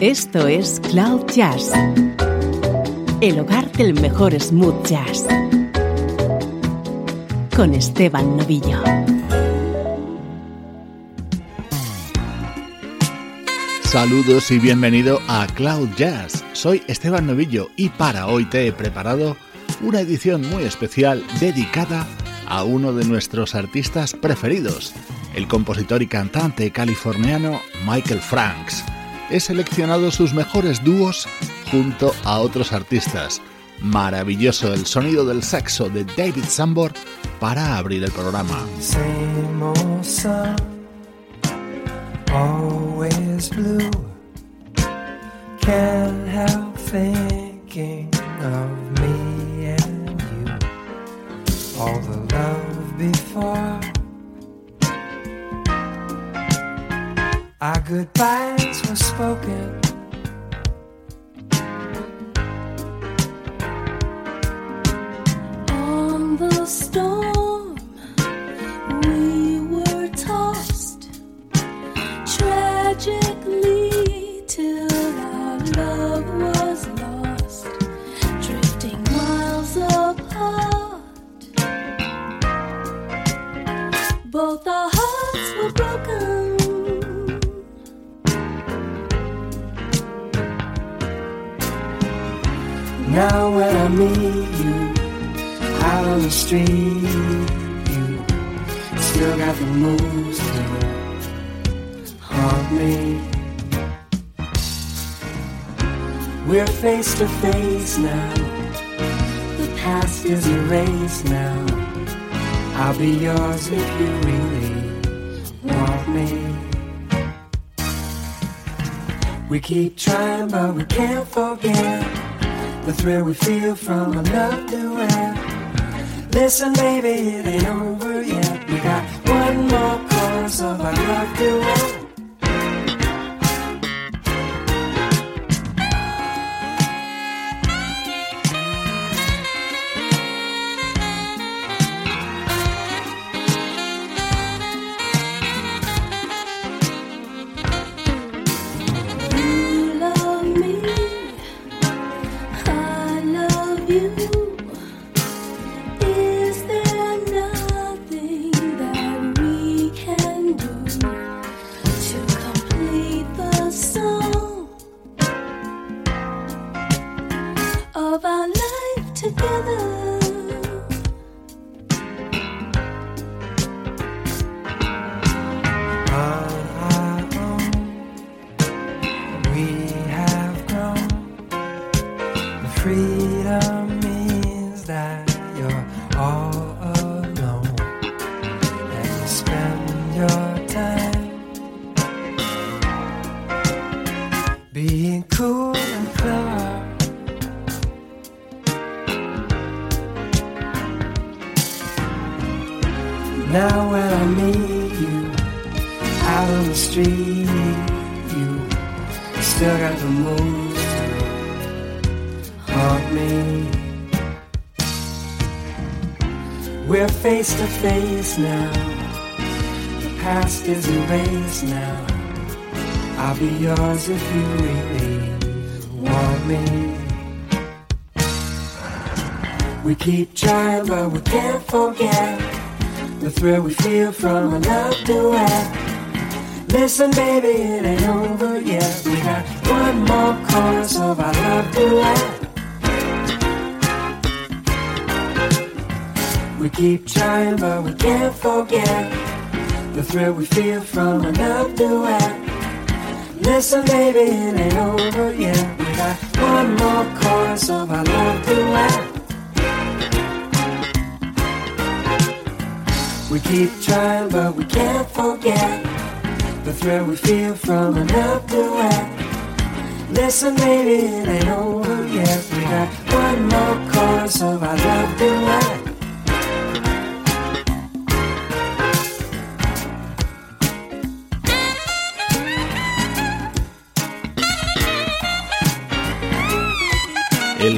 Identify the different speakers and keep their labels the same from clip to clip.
Speaker 1: Esto es Cloud Jazz, el hogar del mejor smooth jazz, con Esteban Novillo.
Speaker 2: Saludos y bienvenido a Cloud Jazz. Soy Esteban Novillo y para hoy te he preparado una edición muy especial dedicada a uno de nuestros artistas preferidos, el compositor y cantante californiano Michael Franks he seleccionado sus mejores dúos junto a otros artistas. Maravilloso el sonido del saxo de David Sambor para abrir el programa. Goodbyes were spoken. On the storm, Now when I meet you out on the street, you still got the moves to haunt me. We're face to face now. The past is erased now. I'll be yours if you really want me. We keep trying, but we can't forget the thrill we feel from a love duet. Listen, baby, it ain't over yet. We got one more chorus of our love duet. your time. Being cool and clever. Now when I meet you out on the street, you still got the moves to haunt me. We're face to face now past is erased now. I'll be yours if you really want me. We keep trying, but we can't forget the thrill we feel from a love duet. Listen, baby, it ain't over yet. We got one more chorus of our love duet. We keep trying, but we can't forget the thrill we feel from a love duet. Listen, baby, it ain't over yet. We got one more chorus of our love duet. We keep trying, but we can't forget the thrill we feel from an love duet. Listen, baby, it ain't over yet. We got one more chorus of our love duet.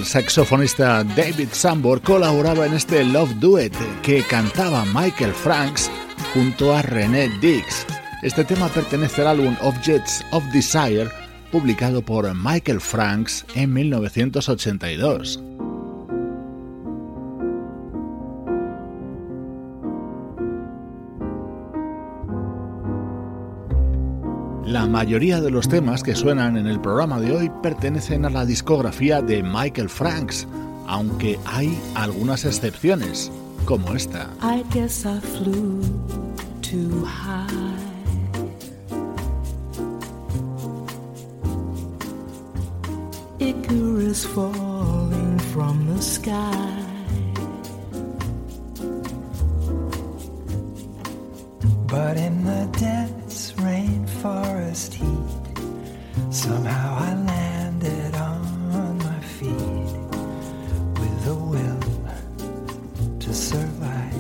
Speaker 3: Saxofonista David Sambor colaboraba en este Love Duet que cantaba Michael Franks junto a René Dix. Este tema pertenece al álbum Objects of Desire, publicado por Michael Franks en 1982. La mayoría de los temas que suenan en el programa de hoy pertenecen a la discografía de Michael Franks, aunque hay algunas excepciones, como esta.
Speaker 2: But in the dense rainforest heat, somehow I landed on my feet with the will to survive.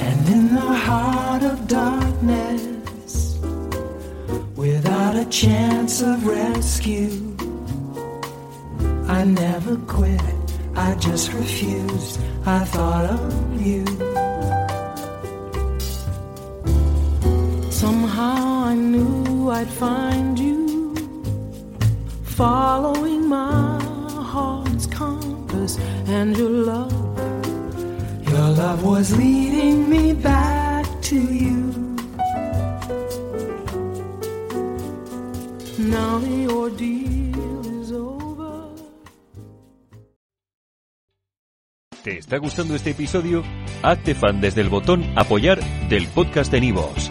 Speaker 2: And in the heart of darkness, without a chance of rescue, I never quit. I just refused. I thought of you. I'd find you, following my heart's compass, and your love, your love was leading me back to you. Now the ordeal is over.
Speaker 4: ¿Te está gustando este episodio? Hazte fan desde el botón Apoyar del podcast de Nivos.